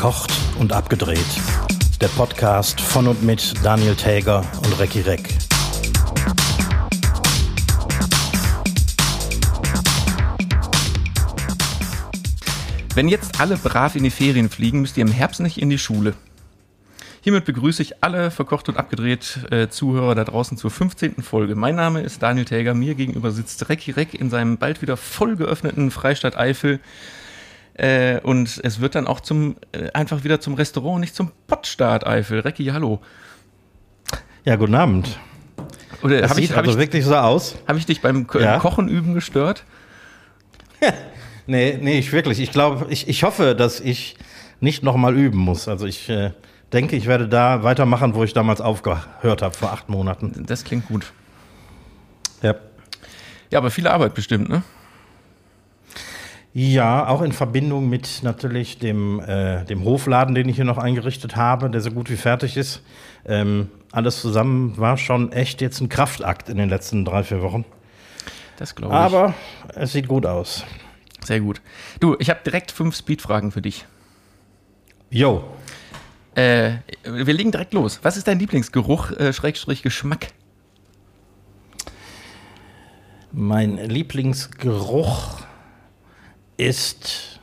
Verkocht und abgedreht. Der Podcast von und mit Daniel Täger und Recki Reck. Wenn jetzt alle brav in die Ferien fliegen, müsst ihr im Herbst nicht in die Schule. Hiermit begrüße ich alle verkocht und abgedreht äh, Zuhörer da draußen zur 15. Folge. Mein Name ist Daniel Täger. Mir gegenüber sitzt Recki Reck in seinem bald wieder voll geöffneten Freistaat Eifel. Äh, und es wird dann auch zum, äh, einfach wieder zum Restaurant, nicht zum Pottstaat Eifel. Recki, hallo. Ja, guten Abend. Oder Das habe ich, sieht hab also ich, wirklich so aus. hab ich dich beim Ja. Kochen üben gestört? Nee, nee, ich wirklich. Ich glaube, ich, ich hoffe, dass ich nicht nochmal üben muss. Also ich äh, denke, ich werde da weitermachen, wo ich damals aufgehört habe, vor acht Monaten. Das klingt gut. Ja. Ja, aber viel Arbeit bestimmt, ne? Ja, auch in Verbindung mit natürlich dem, äh, dem Hofladen, den ich hier noch eingerichtet habe, der so gut wie fertig ist. Ähm, alles zusammen war schon echt jetzt ein Kraftakt in den letzten drei, vier Wochen. Das glaube ich. Aber es sieht gut aus. Sehr gut. Du, ich habe direkt fünf Speedfragen für dich. Jo, Äh, wir legen direkt los. Was ist dein Lieblingsgeruch, äh, Schrägstrich Geschmack? mein Lieblingsgeruch ist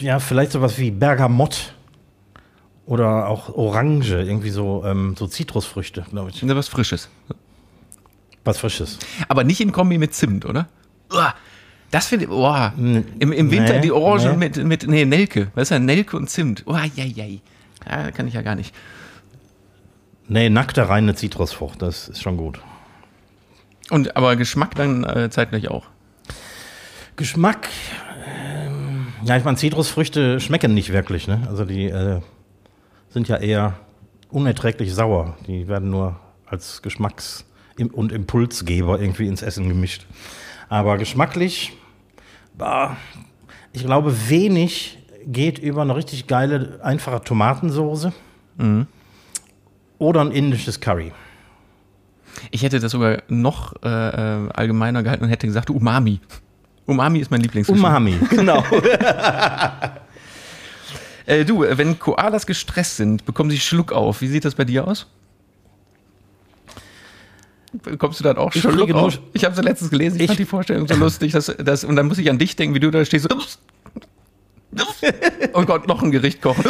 ja vielleicht sowas wie Bergamott oder auch Orange, irgendwie so, ähm, so Zitrusfrüchte, glaube ich. Was Frisches. Was Frisches. Aber nicht in Kombi mit Zimt, oder? Uah, das finde ich, boah. Im, Im Winter nee, die Orange nee. mit, mit, nee, Nelke. Weißt du, Nelke und Zimt. Oh, jei, jei. Ja, kann ich ja gar nicht. Nee, nackte reine Zitrusfrucht, das ist schon gut. Und, aber Geschmack dann äh, zeitgleich auch. Geschmack, ähm, ja, ich meine, Zitrusfrüchte schmecken nicht wirklich, ne? Also die äh, sind ja eher unerträglich sauer. Die werden nur als Geschmacks- und Impulsgeber irgendwie ins Essen gemischt. Aber geschmacklich, bah, ich glaube, wenig geht über eine richtig geile, einfache Tomatensoße oder ein indisches Curry. Ich hätte das sogar noch äh, äh, allgemeiner gehalten und hätte gesagt Umami. Umami ist mein Lieblingsgeschmack. Umami, genau. Äh, du, wenn Koalas gestresst sind, bekommen sie Schluck auf. Wie sieht das bei dir aus? Bekommst du dann auch Ich Schluck auf? Ich habe es letztens gelesen, ich, Ich- fand die Vorstellung so lustig. Dass, dass, und dann muss ich an dich denken, wie du da stehst. So, oh Gott, noch ein Gericht kochen.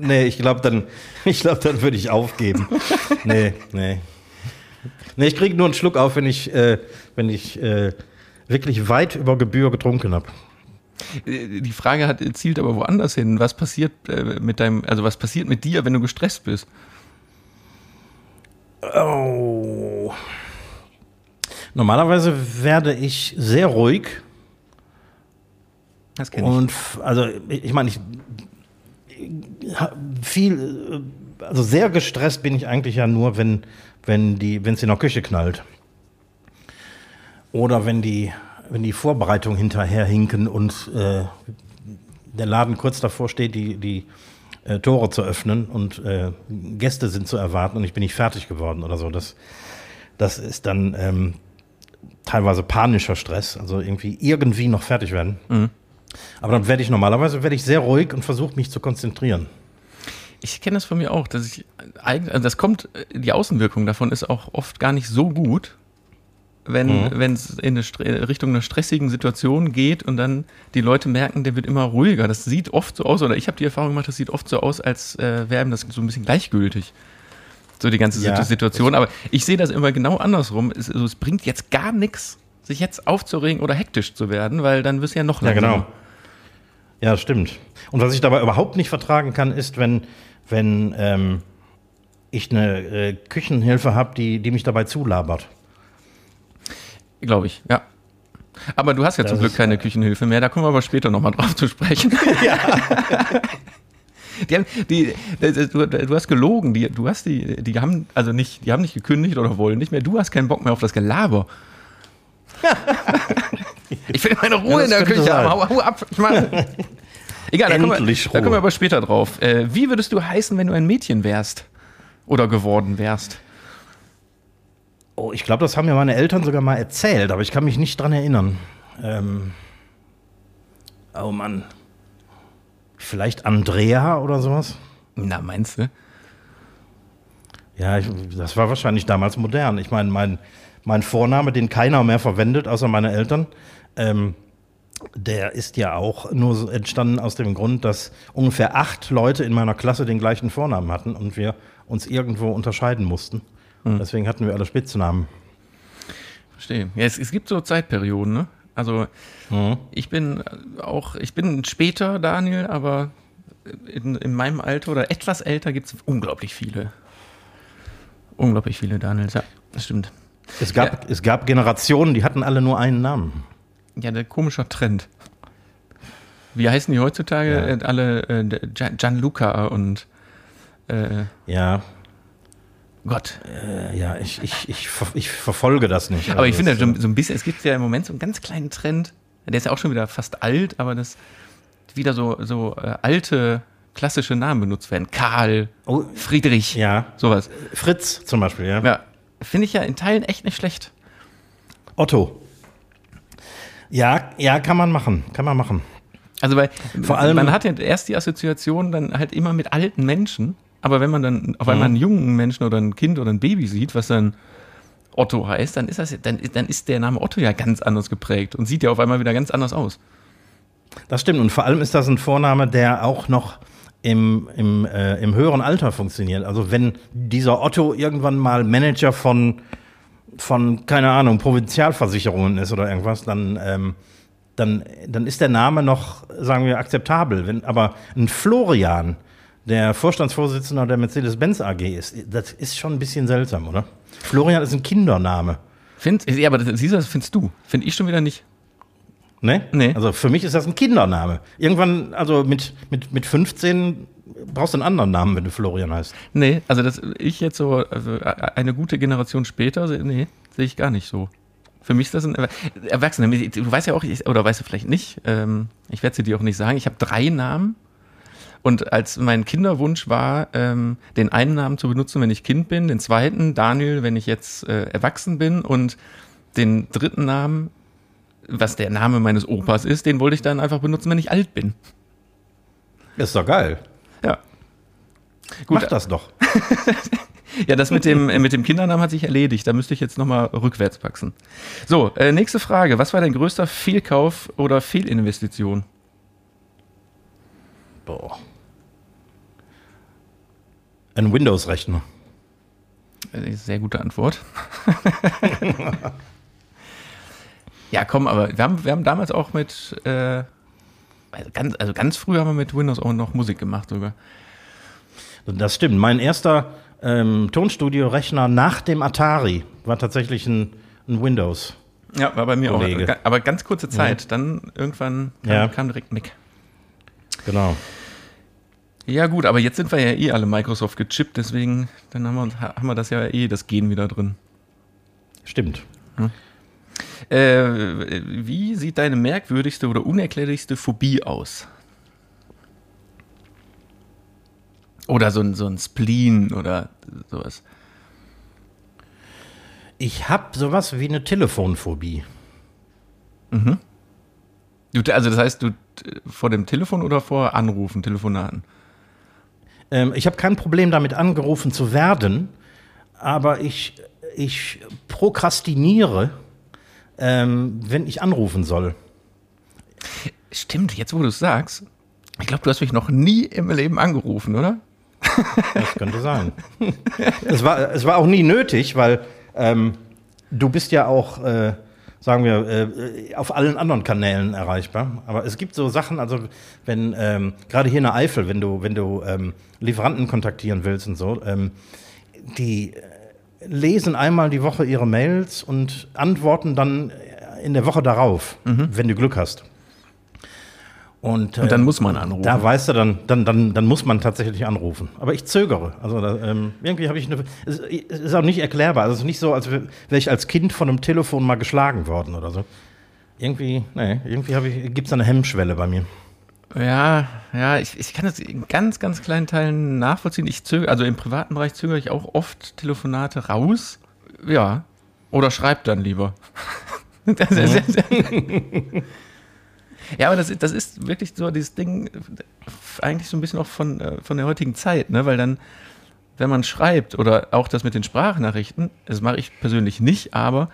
Nee, ich glaube, dann, ich glaub, dann würde ich aufgeben. Nee, nee. Nee, ich kriege nur einen Schluck auf, wenn ich, äh, wenn ich äh, wirklich weit über Gebühr getrunken habe. Äh, Die Frage hat, zielt aber woanders hin. Was passiert äh, mit deinem, also was passiert mit dir, wenn du gestresst bist? Oh. Normalerweise werde ich sehr ruhig Das kenn ich. und also ich meine, ich viel, äh, also sehr gestresst bin ich eigentlich ja nur, wenn wenn die, wenn es in der Küche knallt oder wenn die wenn die Vorbereitungen hinterher hinken und äh, der Laden kurz davor steht, die die äh, Tore zu öffnen und äh, Gäste sind zu erwarten und ich bin nicht fertig geworden oder so. Das das ist dann ähm, teilweise panischer Stress, also irgendwie irgendwie noch fertig werden. Aber dann werde ich normalerweise werde ich sehr ruhig und versuche mich zu konzentrieren. Ich kenne das von mir auch, dass ich eigentlich, also das kommt, äh, die Außenwirkung davon ist auch oft gar nicht so gut, wenn wenn es in eine Stre Richtung einer stressigen Situation geht und dann die Leute merken, der wird immer ruhiger. Das sieht oft so aus, oder ich habe die Erfahrung gemacht, das sieht oft so aus, als äh, wäre ihm das so ein bisschen gleichgültig. So die ganze Ja, Situ- Situation. Aber ich sehe das immer genau andersrum. Es, also es bringt jetzt gar nichts, sich jetzt aufzuregen oder hektisch zu werden, weil dann wirst du ja noch Ja, langsamer. genau. Ja, stimmt. Und was ich dabei überhaupt nicht vertragen kann, ist, wenn, wenn ähm, ich eine äh, Küchenhilfe habe, die, die mich dabei zulabert. Glaube ich, ja. Aber du hast ja Das zum Glück keine äh, Küchenhilfe mehr, da kommen wir aber später nochmal drauf zu sprechen. Ja. Die haben, die, die, du, du hast gelogen, die, du hast die, die haben also nicht, die haben nicht gekündigt oder wollen nicht mehr. Du hast keinen Bock mehr auf das Gelaber. ich will meine Ruhe Ja, in der Küche haben. Hau, hau ab. Ich mach, egal, da kommen, wir, da kommen wir aber später drauf. Äh, wie würdest du heißen, wenn du ein Mädchen wärst? Oder geworden wärst? Oh, ich glaube, das haben mir meine Eltern sogar mal erzählt, aber ich kann mich nicht dran erinnern. Ähm, oh Mann. Vielleicht Andrea oder sowas? Na, meinst du? Ja, ich, das war wahrscheinlich damals modern. Ich meine, mein, mein Vorname, den keiner mehr verwendet, außer meine Eltern, ähm, der ist ja auch nur so entstanden aus dem Grund, dass ungefähr acht Leute in meiner Klasse den gleichen Vornamen hatten und wir uns irgendwo unterscheiden mussten. Deswegen hatten wir alle Spitznamen. Verstehe. Ja, es, es gibt so Zeitperioden, ne? Also ich bin auch, ich bin später Daniel, aber in, in meinem Alter oder etwas älter gibt es unglaublich viele. Unglaublich viele Daniels, ja, das stimmt. Es gab, es gab Generationen, die hatten alle nur einen Namen. Ja, der komischer Trend. Wie heißen die heutzutage? Ja. Äh, Alle äh, Gian- Gianluca und äh, Ja, Gott. äh, ja, ich, ich, ich, ich verfolge das nicht. Aber ich Also finde so, so ein bisschen, es gibt ja im Moment so einen ganz kleinen Trend. Der ist ja auch schon wieder fast alt, aber das wieder so, so äh, alte klassische Namen benutzt werden. Karl, Oh, Friedrich, ja, sowas. Fritz zum Beispiel, ja. Ja, finde ich ja in Teilen echt nicht schlecht. Otto. Ja, ja, kann man machen, kann man machen. Also weil Vor allem- man hat ja erst die Assoziation dann halt immer mit alten Menschen, aber wenn man dann auf Mhm. einmal einen jungen Menschen oder ein Kind oder ein Baby sieht, was dann Otto heißt, dann ist das dann, dann ist der Name Otto ja ganz anders geprägt und sieht ja auf einmal wieder ganz anders aus. Das stimmt. Und vor allem ist das ein Vorname, der auch noch im, im, äh, im höheren Alter funktioniert. Also wenn dieser Otto irgendwann mal Manager von, von keine Ahnung, Provinzialversicherungen ist oder irgendwas, dann, ähm, dann, dann ist der Name noch, sagen wir, akzeptabel. Wenn aber ein Florian, der Vorstandsvorsitzender der Mercedes-Benz AG ist, das ist schon ein bisschen seltsam, oder? Florian ist ein Kindername. Find, ja, aber das, siehst du, das findest du. Finde ich schon wieder nicht. Ne? Nee. Also für mich ist das ein Kindername. Irgendwann, also mit, mit, mit 15 brauchst du einen anderen Namen, wenn du Florian heißt. Nee, also das ich jetzt so, also eine gute Generation später, nee, sehe ich gar nicht so. Für mich ist das ein Erw- Erwachsener. Du weißt ja auch, ich, oder weißt du vielleicht nicht, ähm, ich werde sie dir auch nicht sagen, ich habe drei Namen. Und als mein Kinderwunsch war, ähm, den einen Namen zu benutzen, wenn ich Kind bin, den zweiten, Daniel, wenn ich jetzt äh, erwachsen bin und den dritten Namen, was der Name meines Opas ist, den wollte ich dann einfach benutzen, wenn ich alt bin. Ist doch geil. Ja. Mach das doch. Ja, das mit dem, äh, mit dem Kindernamen hat sich erledigt. Da müsste ich jetzt nochmal rückwärts wachsen. So, äh, nächste Frage. Was war dein größter Fehlkauf oder Fehlinvestition? Boah. Ein Windows-Rechner. Äh, Sehr gute Antwort. ja, komm, aber wir haben, wir haben damals auch mit, äh, also ganz, also ganz früh haben wir mit Windows auch noch Musik gemacht sogar. Das stimmt. Mein erster ähm, Tonstudio-Rechner nach dem Atari war tatsächlich ein, ein Windows. Ja, war bei mir Kollege. auch. Aber ganz kurze Zeit. Dann irgendwann kam, Ja. kam direkt Mac. Genau. Ja, gut, aber jetzt sind wir ja eh alle Microsoft gechippt, deswegen dann haben wir, uns- haben wir das ja eh, das Gen wieder drin. Stimmt. Äh, wie sieht deine merkwürdigste oder unerklärlichste Phobie aus? Oder so ein, so ein Spleen oder sowas. Ich habe sowas wie eine Telefonphobie. Du, also das heißt, du t- vor dem Telefon oder vor Anrufen, Telefonaten? Ähm, ich habe kein Problem damit, angerufen zu werden, aber ich, ich prokrastiniere, ähm, wenn ich anrufen soll. Stimmt, jetzt wo du es sagst. Ich glaube, du hast mich noch nie im Leben angerufen, oder? Das könnte sein. es, war, es war auch nie nötig, weil ähm, du bist ja auch, äh, sagen wir, äh, auf allen anderen Kanälen erreichbar. Aber es gibt so Sachen, also wenn, ähm, gerade hier in der Eifel, wenn du, wenn du ähm, Lieferanten kontaktieren willst und so, ähm, die äh, lesen einmal die Woche ihre Mails und antworten dann in der Woche darauf, wenn du Glück hast. Und, Und dann äh, muss man anrufen. da weißt du, dann, dann, dann, dann muss man tatsächlich anrufen. Aber ich zögere. Also da, ähm, irgendwie habe ich eine. Es ist auch nicht erklärbar. Also es ist nicht so, als wäre ich als Kind von einem Telefon mal geschlagen worden oder so. Irgendwie, nee, irgendwie gibt es eine Hemmschwelle bei mir. Ja, ja, ich, ich kann das in ganz, ganz kleinen Teilen nachvollziehen. Ich zögere, also im privaten Bereich zögere ich auch oft Telefonate raus. Ja. Oder schreib dann lieber. Das ist- Ja, aber das, das ist wirklich so dieses Ding, eigentlich so ein bisschen auch von, äh, von der heutigen Zeit, ne? weil dann, wenn man schreibt oder auch das mit den Sprachnachrichten, das mache ich persönlich nicht, aber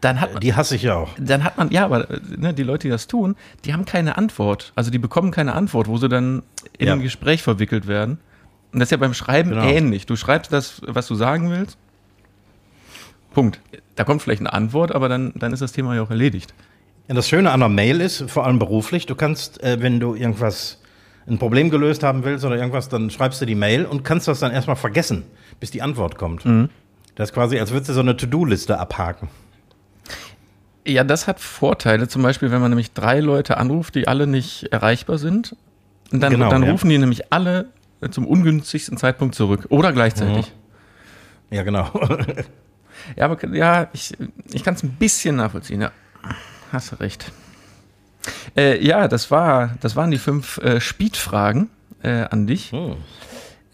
dann hat man, Die hasse ich ja auch. dann hat man, ja, aber äh, ne, die Leute, die das tun, die haben keine Antwort. Also die bekommen keine Antwort, wo sie dann in Ja. ein Gespräch verwickelt werden. Und das ist ja beim Schreiben Genau. ähnlich. Du schreibst das, was du sagen willst. Punkt. Da kommt vielleicht eine Antwort, aber dann, dann ist das Thema ja auch erledigt. Ja, das Schöne an einer Mail ist, vor allem beruflich, du kannst, äh, wenn du irgendwas, ein Problem gelöst haben willst oder irgendwas, dann schreibst du die Mail und kannst das dann erstmal vergessen, bis die Antwort kommt. Das ist quasi, als würdest du so eine To-Do-Liste abhaken. Ja, das hat Vorteile. Zum Beispiel, wenn man nämlich drei Leute anruft, die alle nicht erreichbar sind. Und dann, Genau, dann ja. rufen die nämlich alle zum ungünstigsten Zeitpunkt zurück. Oder gleichzeitig. Ja, genau. Ja, aber ja, ich, ich kann es ein bisschen nachvollziehen, ja. Hast du recht. Äh, ja, das, war, das waren die fünf äh, Speed-Fragen äh, an dich. Hm.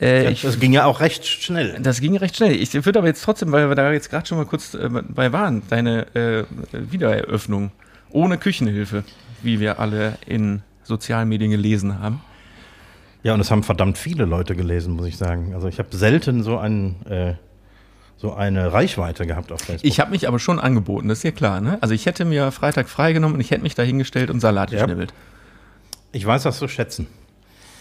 Äh, ich, das ging ja auch recht schnell. das ging recht schnell. Ich würde aber jetzt trotzdem, weil wir da jetzt gerade schon mal kurz äh, bei waren, deine äh, Wiedereröffnung ohne Küchenhilfe, wie wir alle in sozialen Medien gelesen haben. Ja, und es haben verdammt viele Leute gelesen, muss ich sagen. Also ich habe selten so, einen, äh, so eine Reichweite gehabt auf Facebook. Ich habe mich aber schon angeboten, das ist ja klar. Ne? Also ich hätte mir Freitag freigenommen und ich hätte mich da hingestellt und Salat Ja. geschnibbelt. Ich weiß das zu schätzen.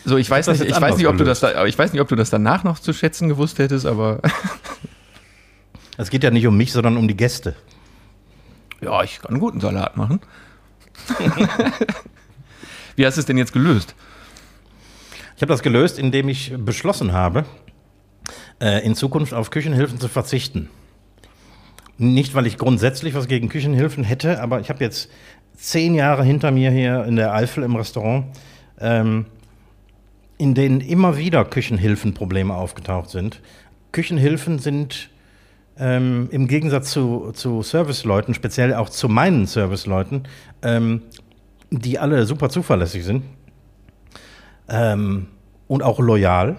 So, ich weiß das nicht, ich weiß nicht, ob du das da, ich weiß nicht, ob du das danach noch zu schätzen gewusst hättest, aber Es geht ja nicht um mich, sondern um die Gäste. ja, ich kann einen guten Salat machen. Wie hast du es denn jetzt gelöst? Ich habe das gelöst, indem ich beschlossen habe, in Zukunft auf Küchenhilfen zu verzichten. Nicht, weil ich grundsätzlich was gegen Küchenhilfen hätte, aber ich habe jetzt zehn Jahre hinter mir hier in der Eifel im Restaurant, ähm, in denen immer wieder Küchenhilfenprobleme aufgetaucht sind. Küchenhilfen sind ähm, im Gegensatz zu, zu Serviceleuten, speziell auch zu meinen Serviceleuten, ähm, die alle super zuverlässig sind, ähm, und auch loyal.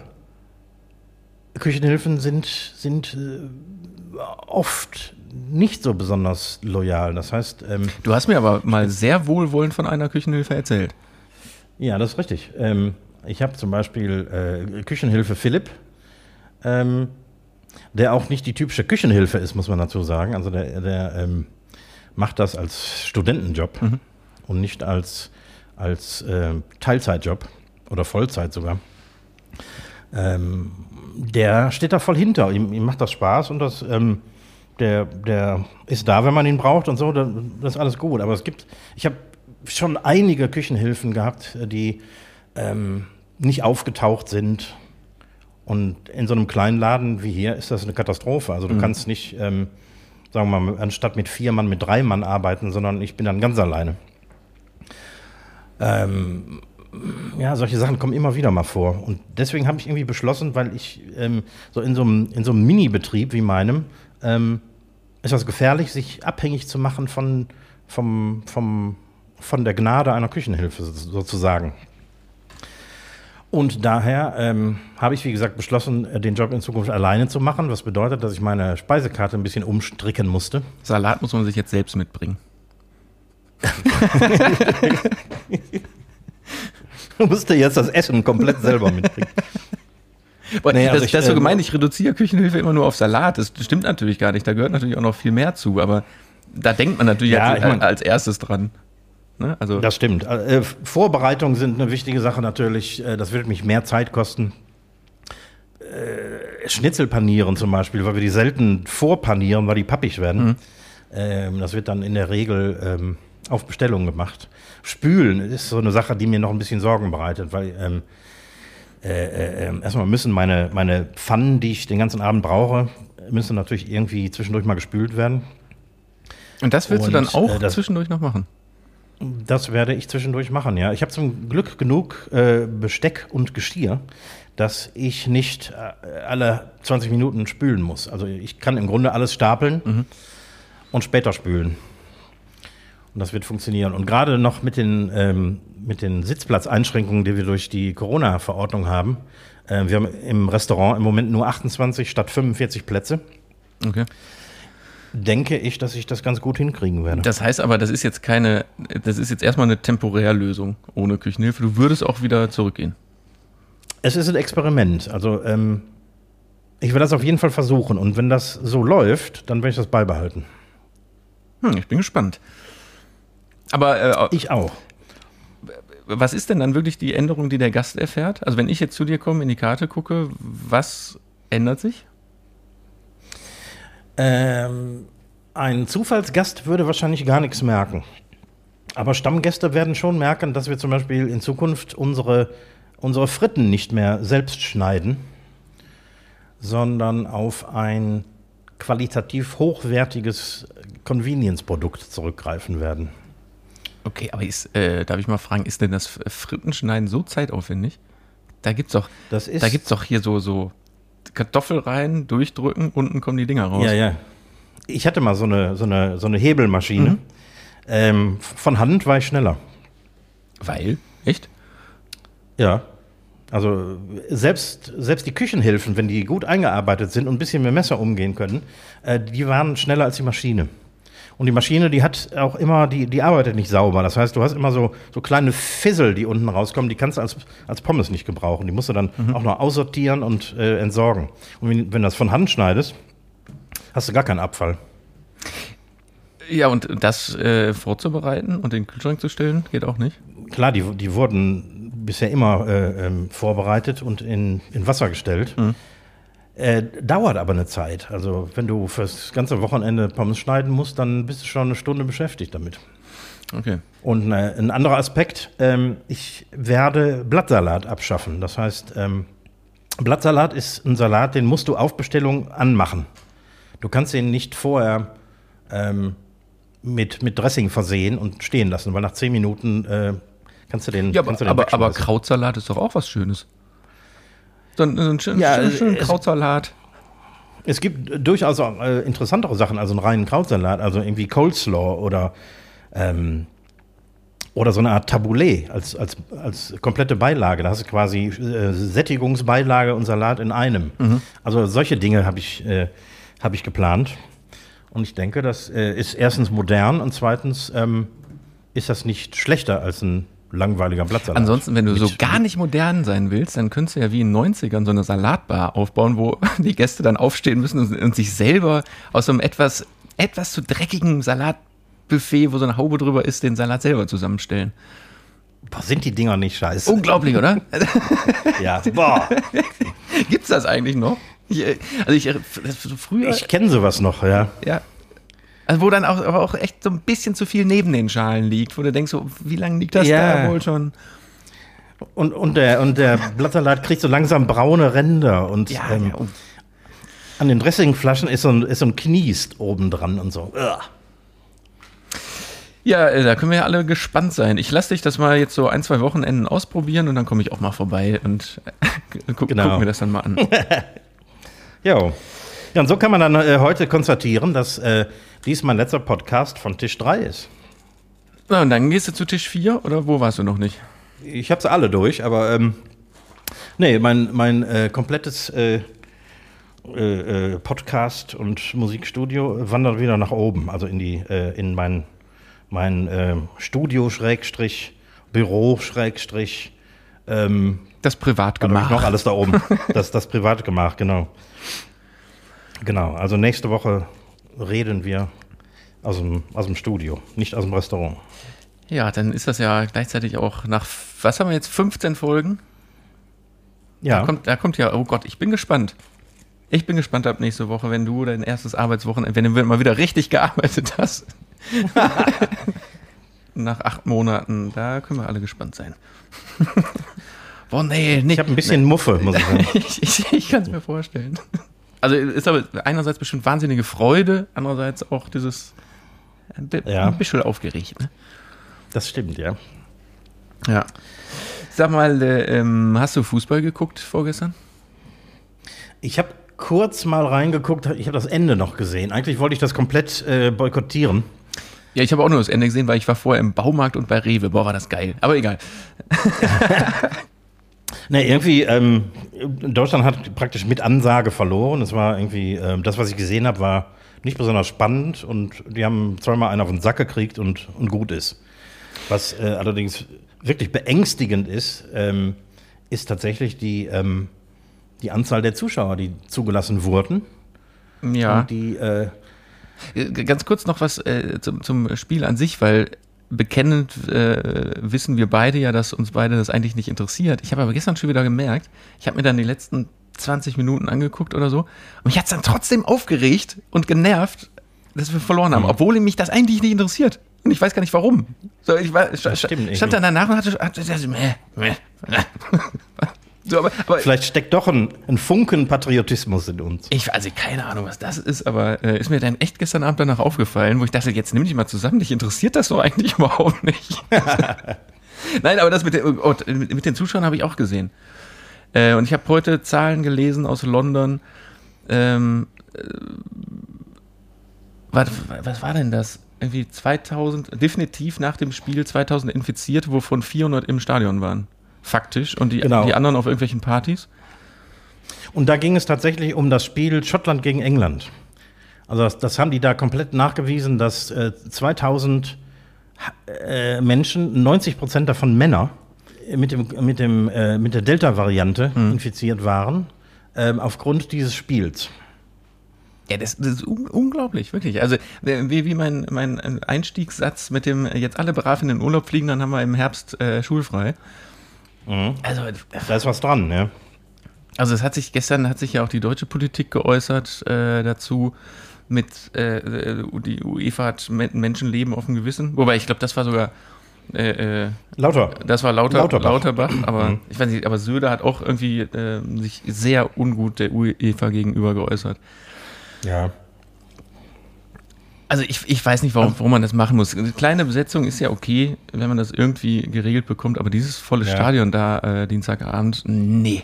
Küchenhilfen sind, sind äh, oft nicht so besonders loyal. Das heißt, ähm, Du hast mir aber mal sehr wohlwollend von einer Küchenhilfe erzählt. ja, das ist richtig. Ähm, ich habe zum Beispiel äh, Küchenhilfe Philipp, ähm, der auch nicht die typische Küchenhilfe ist, muss man dazu sagen. Also der, der ähm, macht das als Studentenjob und nicht als, als äh, Teilzeitjob oder Vollzeit sogar. Ähm, der steht da voll hinter. Ihm, ihm macht das Spaß und das, ähm, der, der ist da, wenn man ihn braucht und so. da- Das ist alles gut. Aber es gibt, ich habe schon einige Küchenhilfen gehabt, die ähm, nicht aufgetaucht sind. Und in so einem kleinen Laden wie hier ist das eine Katastrophe. Also du kannst nicht, ähm, sagen wir mal, anstatt mit vier Mann mit drei Mann arbeiten, sondern ich bin dann ganz alleine. Ähm, ja, solche Sachen kommen immer wieder mal vor. Und deswegen habe ich irgendwie beschlossen, weil ich ähm, so in so einem, in so einem Mini-Betrieb wie meinem, ähm, ist das gefährlich, sich abhängig zu machen von, vom, vom, von der Gnade einer Küchenhilfe so- sozusagen. Und daher ähm, habe ich, wie gesagt, beschlossen, äh, den Job in Zukunft alleine zu machen, was bedeutet, dass ich meine Speisekarte ein bisschen umstricken musste. Salat muss man sich jetzt selbst mitbringen. Du musste jetzt das Essen komplett selber mitbringen. Aber Nee, das, also ich, das ist so ähm, gemeint, ich reduziere Küchenhilfe immer nur auf Salat. Das stimmt natürlich gar nicht. Da gehört natürlich auch noch viel mehr zu, aber da denkt man natürlich Ja, als, ich mein- als erstes dran. Ne? Also, Das stimmt. Äh, Vorbereitungen sind eine wichtige Sache natürlich. Äh, das wird mich mehr Zeit kosten. Äh, Schnitzel panieren zum Beispiel, weil wir die selten vorpanieren, weil die pappig werden. Ähm, das wird dann in der Regel ähm, auf Bestellung gemacht. Spülen ist so eine Sache, die mir noch ein bisschen Sorgen bereitet, weil ähm, äh, äh, äh, erstmal müssen meine, meine Pfannen, die ich den ganzen Abend brauche, müssen natürlich irgendwie zwischendurch mal gespült werden. und das willst du dann und, auch äh, das- zwischendurch noch machen? Das werde ich zwischendurch machen, ja. Ich habe zum Glück genug äh, Besteck und Geschirr, dass ich nicht äh, alle 20 Minuten spülen muss. Also ich kann im Grunde alles stapeln und später spülen. Und das wird funktionieren. Und gerade noch mit den, ähm, mit den Sitzplatzeinschränkungen, die wir durch die Corona-Verordnung haben. Äh, wir haben im Restaurant im Moment nur 28 statt 45 Plätze. Okay. denke ich, dass ich das ganz gut hinkriegen werde. Das heißt aber, das ist jetzt keine, das ist jetzt erstmal eine Temporärlösung ohne Küchenhilfe. Du würdest auch wieder zurückgehen. Es ist ein Experiment. Also ähm, ich werde das auf jeden Fall versuchen. Und wenn das so läuft, dann werde ich das beibehalten. Hm, ich bin gespannt. Aber äh, Ich auch. was ist denn dann wirklich die Änderung, die der Gast erfährt? Also wenn ich jetzt zu dir komme, in die Karte gucke, was ändert sich? Ähm, ein Zufallsgast würde wahrscheinlich gar nichts merken. Aber Stammgäste werden schon merken, dass wir zum Beispiel in Zukunft unsere, unsere Fritten nicht mehr selbst schneiden, sondern auf ein qualitativ hochwertiges Convenience-Produkt zurückgreifen werden. Okay, aber ist, äh, darf ich mal fragen, ist denn das Frittenschneiden so zeitaufwendig? Da gibt's doch, Das ist da gibt's doch hier so, so Kartoffel rein, durchdrücken, unten kommen die Dinger raus. Ja, ja. Ich hatte mal so eine, so eine, so eine Hebelmaschine. Ähm, von Hand war ich schneller. Weil? Echt? Ja. Also selbst, selbst die Küchenhilfen, wenn die gut eingearbeitet sind und ein bisschen mit Messer umgehen können, äh, die waren schneller als die Maschine. Und die Maschine, die hat auch immer, die, die arbeitet nicht sauber. Das heißt, du hast immer so, so kleine Fissel, die unten rauskommen, die kannst du als, als Pommes nicht gebrauchen. Die musst du dann auch noch aussortieren und äh, entsorgen. Und wenn, wenn du das von Hand schneidest, hast du gar keinen Abfall. Ja, und das äh, vorzubereiten und in den Kühlschrank zu stellen, geht auch nicht. Klar, die, die wurden bisher immer äh, ähm, vorbereitet und in, in Wasser gestellt. Äh, dauert aber eine Zeit. Also wenn du fürs ganze Wochenende Pommes schneiden musst, dann bist du schon eine Stunde beschäftigt damit. Okay. Und äh, ein anderer Aspekt, ähm, ich werde Blattsalat abschaffen. Das heißt, ähm, Blattsalat ist ein Salat, den musst du auf Bestellung anmachen. Du kannst ihn nicht vorher ähm, mit, mit Dressing versehen und stehen lassen, weil nach zehn Minuten äh, kannst du den, Ja, aber, den aber, aber. Krautsalat ist doch auch was Schönes. So ein, so ein schön, Ja, schön, schön es- Krautsalat. Es gibt durchaus auch äh, interessantere Sachen, also einen reinen Krautsalat, also irgendwie Coleslaw oder, ähm, oder so eine Art Taboulet als, als, als komplette Beilage. Da hast du quasi äh, Sättigungsbeilage und Salat in einem. Also solche Dinge habe ich, äh, hab ich geplant. Und ich denke, das äh, ist erstens modern und zweitens ähm, ist das nicht schlechter als ein langweiliger Blattsalat. Ansonsten, wenn du so gar nicht modern sein willst, dann könntest du ja wie in den 90ern so eine Salatbar aufbauen, wo die Gäste dann aufstehen müssen und, und sich selber aus so einem etwas, etwas zu dreckigen Salatbuffet, wo so eine Haube drüber ist, den Salat selber zusammenstellen. Boah, sind die Dinger nicht scheiße? Unglaublich, oder? Ja, boah. Gibt's das eigentlich noch? Ich, äh, also ich, äh, früher, Ich kenne sowas noch, ja. ja. Also wo dann auch, aber auch echt so ein bisschen zu viel neben den Schalen liegt, wo du denkst, so, wie lange liegt das Ja. da wohl schon? Und, und, der, und der Blattsalat kriegt so langsam braune Ränder und ähm, ja, oh. an den Dressingflaschen ist so ein, ist so ein Kniest oben dran und so. Ugh. Ja, äh, da können wir ja alle gespannt sein. Ich lasse dich das mal jetzt so ein, zwei Wochenenden ausprobieren und dann komme ich auch mal vorbei und äh, guck, Genau. guck mir das dann mal an. Jo. Ja, und so kann man dann äh, heute konstatieren, dass äh, dies mein letzter Podcast von Tisch 3 ist. Na, und dann gehst du zu Tisch 4 oder wo warst du noch nicht? Ich habe sie alle durch, aber ähm, nee, mein, mein äh, komplettes äh, äh, äh, Podcast und Musikstudio wandert wieder nach oben, also in die äh, in mein mein äh, Studio Schrägstrich Büro Schrägstrich ähm, Das Privatgemach. noch alles da oben. Das das Privatgemach, genau. Genau, also nächste Woche reden wir aus dem, aus dem Studio, nicht aus dem Restaurant. Ja, dann ist das ja gleichzeitig auch nach, was haben wir jetzt, 15 Folgen? Ja, Da, kommt, da kommt ja, oh Gott, ich bin gespannt. Ich bin gespannt ab nächste Woche, wenn du dein erstes Arbeitswochenende, wenn du mal wieder richtig gearbeitet hast. Nach acht Monaten, da können wir alle gespannt sein. Boah, nee, nee. ich habe ein bisschen Muffe, muss ich sagen. ich ich, ich kann es mir vorstellen. Also ist aber einerseits bestimmt wahnsinnige Freude, andererseits auch dieses ein, Ja. bisschen aufgeregt. Ne? Das stimmt, ja. Ja. Sag mal, äh, ähm, hast du Fußball geguckt vorgestern? Ich habe kurz mal reingeguckt, ich habe das Ende noch gesehen. Eigentlich wollte ich das komplett äh, boykottieren. Ja, ich habe auch nur das Ende gesehen, weil ich war vorher im Baumarkt und bei Rewe. Boah, war das geil. Aber egal. Ne, irgendwie, ähm, Deutschland hat praktisch mit Ansage verloren. Es war irgendwie, ähm, das, was ich gesehen habe, war nicht besonders spannend und die haben zweimal einen auf den Sack gekriegt und, und gut ist. Was äh, allerdings wirklich beängstigend ist, ähm, ist tatsächlich die, ähm, die Anzahl der Zuschauer, die zugelassen wurden. Ja. Und die, äh, Ganz kurz noch was äh, zum, zum Spiel an sich, weil bekennend äh, wissen wir beide ja, dass uns beide das eigentlich nicht interessiert. Ich habe aber gestern schon wieder gemerkt, ich habe mir dann die letzten 20 Minuten angeguckt oder so und mich hat es dann trotzdem aufgeregt und genervt, dass wir verloren haben, Mhm. obwohl mich das eigentlich nicht interessiert. Und ich weiß gar nicht warum. So, ich war, stand dann danach und hatte, hatte das, meh, meh. So, aber, aber vielleicht steckt doch ein, ein Funken Patriotismus in uns. ich, also keine Ahnung, was das ist, aber äh, ist mir dann echt gestern Abend danach aufgefallen, wo ich dachte, jetzt nimm dich mal zusammen, dich interessiert das doch eigentlich überhaupt nicht. Nein, aber das mit den, oh, mit den Zuschauern habe ich auch gesehen. Äh, und ich habe heute Zahlen gelesen aus London. Ähm, äh, was, was war denn das? Irgendwie 2000, definitiv nach dem Spiel 2000 infiziert, wovon 400 im Stadion waren. Faktisch. Und die, Genau. die anderen auf irgendwelchen Partys. Und da ging es tatsächlich um das Spiel Schottland gegen England. Also das, das haben die da komplett nachgewiesen, dass äh, 2000 äh, Menschen, 90 Prozent davon Männer, äh, mit, dem, mit, dem, äh, mit der Delta-Variante infiziert waren, ähm, aufgrund dieses Spiels. Ja, das, das ist un unglaublich, wirklich. Also wie, wie mein, mein Einstiegssatz mit dem jetzt alle brav in den Urlaub fliegen, dann haben wir im Herbst äh, schulfrei. Also, Da ist was dran, ja. also es hat sich gestern hat sich ja auch die deutsche Politik geäußert äh, dazu mit äh, die UEFA hat Men- Menschenleben auf dem Gewissen. Wobei ich glaube, das war sogar äh, äh, Lauter. das war Lauter, Lauterbach. Lauterbach, aber ich weiß nicht, aber Söder hat auch irgendwie äh, sich sehr ungut der UEFA gegenüber geäußert. Ja. Also ich, ich weiß nicht, warum, warum man das machen muss. Eine kleine Besetzung ist ja okay, wenn man das irgendwie geregelt bekommt, aber dieses volle Ja. Stadion da äh, Dienstagabend, nee.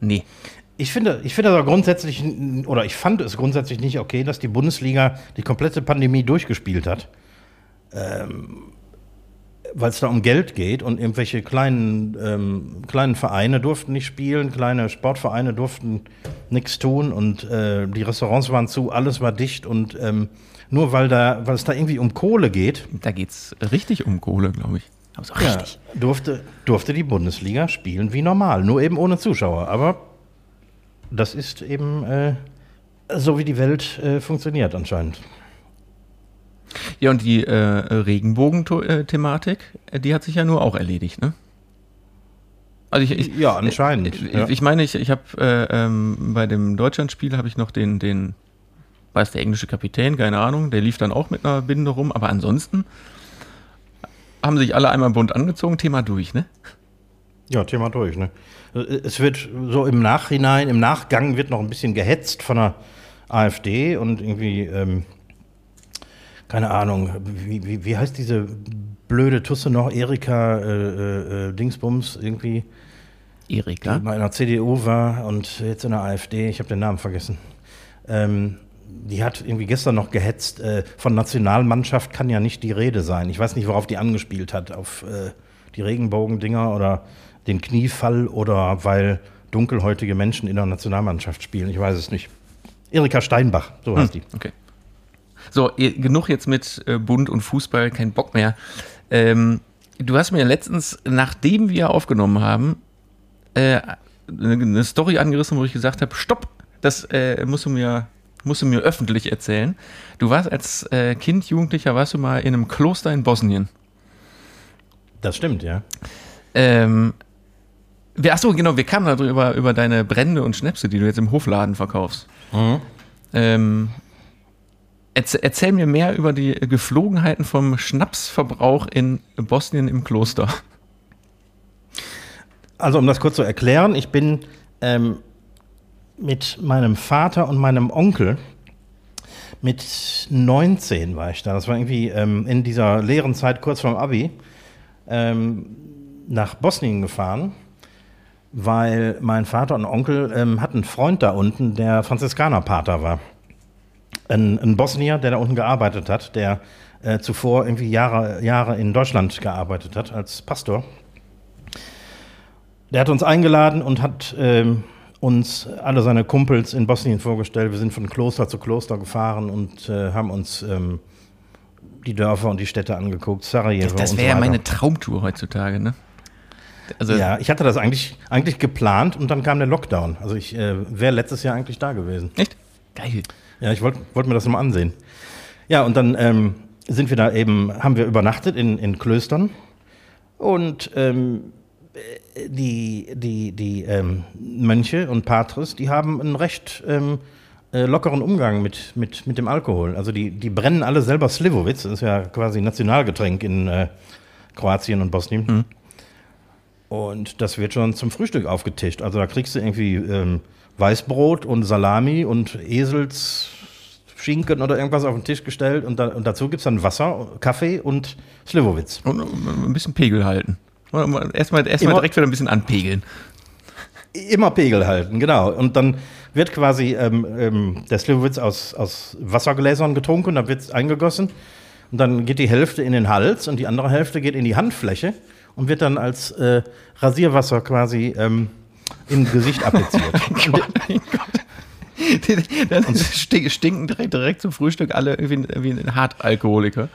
Nee. Ich finde, ich finde aber grundsätzlich, oder ich fand es grundsätzlich nicht okay, dass die Bundesliga die komplette Pandemie durchgespielt hat. Ähm, Weil es da um Geld geht und irgendwelche kleinen, ähm, kleinen Vereine durften nicht spielen, kleine Sportvereine durften nichts tun und äh, die Restaurants waren zu, alles war dicht und ähm, nur weil, da, weil es da irgendwie um Kohle geht, Da geht's richtig um Kohle, glaube ich. Aber so ja, richtig. durfte, durfte die Bundesliga spielen wie normal, nur eben ohne Zuschauer. Aber das ist eben äh, so, wie die Welt äh, funktioniert anscheinend. Ja, und die äh, Regenbogen-Thematik, äh, die hat sich ja nur auch erledigt, ne? Also ich, ich, Ja, anscheinend. Ich, ja. ich meine, ich, ich habe äh, ähm, bei dem Deutschlandspiel habe ich noch den, den, war es der englische Kapitän, keine Ahnung, der lief dann auch mit einer Binde rum, aber ansonsten haben sich alle einmal bunt angezogen, Thema durch, ne? Ja, Thema durch. Ne? Es wird so im Nachhinein, im Nachgang wird noch ein bisschen gehetzt von der AfD und irgendwie, ähm, keine Ahnung, wie, wie, wie heißt diese blöde Tusse noch, Erika äh, äh, äh, Dingsbums, irgendwie, Erika. die mal in der CDU war und jetzt in der AfD, ich habe den Namen vergessen. Ähm, die hat irgendwie gestern noch gehetzt, äh, von Nationalmannschaft kann ja nicht die Rede sein. Ich weiß nicht, worauf die angespielt hat, auf äh, die Regenbogendinger oder den Kniefall oder weil dunkelhäutige Menschen in der Nationalmannschaft spielen. Ich weiß es nicht. Erika Steinbach, so heißt die. Okay. So, genug jetzt mit äh, Bund und Fußball, kein Bock mehr. Ähm, du hast mir letztens, nachdem wir aufgenommen haben, äh, eine eine Story angerissen, wo ich gesagt habe, stopp, das äh, musst, du mir, musst du mir öffentlich erzählen. Du warst als äh, Kind, Jugendlicher, warst du mal in einem Kloster in Bosnien. Das stimmt, ja. Ähm, wir, achso, genau, wir kamen darüber über deine Brände und Schnäpse, die du jetzt im Hofladen verkaufst. Ähm, erzähl, erzähl mir mehr über die Geflogenheiten vom Schnapsverbrauch in Bosnien im Kloster. Also um das kurz zu erklären, ich bin ähm, mit meinem Vater und meinem Onkel mit 19 war ich da. Das war irgendwie ähm, in dieser leeren Zeit kurz vorm Abi ähm, nach Bosnien gefahren, weil mein Vater und Onkel ähm, hatten einen Freund da unten, der Franziskanerpater war. Ein, ein Bosnier, der da unten gearbeitet hat, der äh, zuvor irgendwie Jahre, Jahre in Deutschland gearbeitet hat als Pastor. der hat uns eingeladen und hat ähm, uns alle seine Kumpels in Bosnien vorgestellt. Wir sind von Kloster zu Kloster gefahren und äh, haben uns ähm, die Dörfer und die Städte angeguckt, Sarajevo. Das, das wäre so ja meine Traumtour heutzutage, ne? Also, Ja, ich hatte das eigentlich, eigentlich geplant und dann kam der Lockdown. Also ich äh, wäre letztes Jahr eigentlich da gewesen. echt? Geil. Ja, ich wollte wollt mir das mal ansehen. Ja, und dann ähm, sind wir da eben, haben wir übernachtet in, in Klöstern und ähm, äh, die, die, die ähm, Mönche und Patres, die haben einen recht ähm, äh, lockeren Umgang mit, mit, mit dem Alkohol. Also die, die brennen alle selber Slivovitz, das ist ja quasi Nationalgetränk in äh, Kroatien und Bosnien. Und das wird schon zum Frühstück aufgetischt. Also da kriegst du irgendwie ähm, Weißbrot und Salami und Eselsschinken oder irgendwas auf den Tisch gestellt und, da, und dazu gibt es dann Wasser, Kaffee und Slivovitz. Und ein bisschen Pegel halten. Erstmal erst mal direkt wieder ein bisschen anpegeln. Immer Pegel halten, genau. Und dann wird quasi ähm, ähm, der Slivovitz aus, aus Wassergläsern getrunken, dann wird es eingegossen und dann geht die Hälfte in den Hals und die andere Hälfte geht in die Handfläche und wird dann als äh, Rasierwasser quasi ähm, im Gesicht appliziert. Und Mein Gott. Dann stink- stinken direkt, direkt zum Frühstück alle irgendwie, wie ein Hartalkoholiker.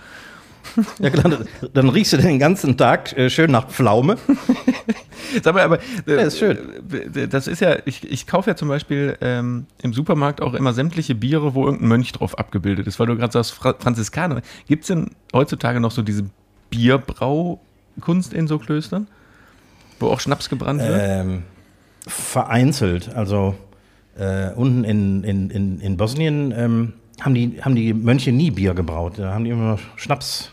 Ja, klar, dann- riechst du den ganzen Tag äh, schön nach Pflaume. Sag mal, aber äh, Ja, ist schön. äh, das ist ja, ich, ich kaufe ja zum Beispiel ähm, im Supermarkt auch immer sämtliche Biere, wo irgendein Mönch drauf abgebildet ist, weil du gerade sagst, Fra Franziskaner. Gibt es denn heutzutage noch so diese Bierbraukunst in so Klöstern? Wo auch Schnaps gebrannt wird? Ähm, vereinzelt. Also äh, unten in, in, in, in Bosnien ähm, haben, die, haben die Mönche nie Bier gebraut. Da haben die immer Schnaps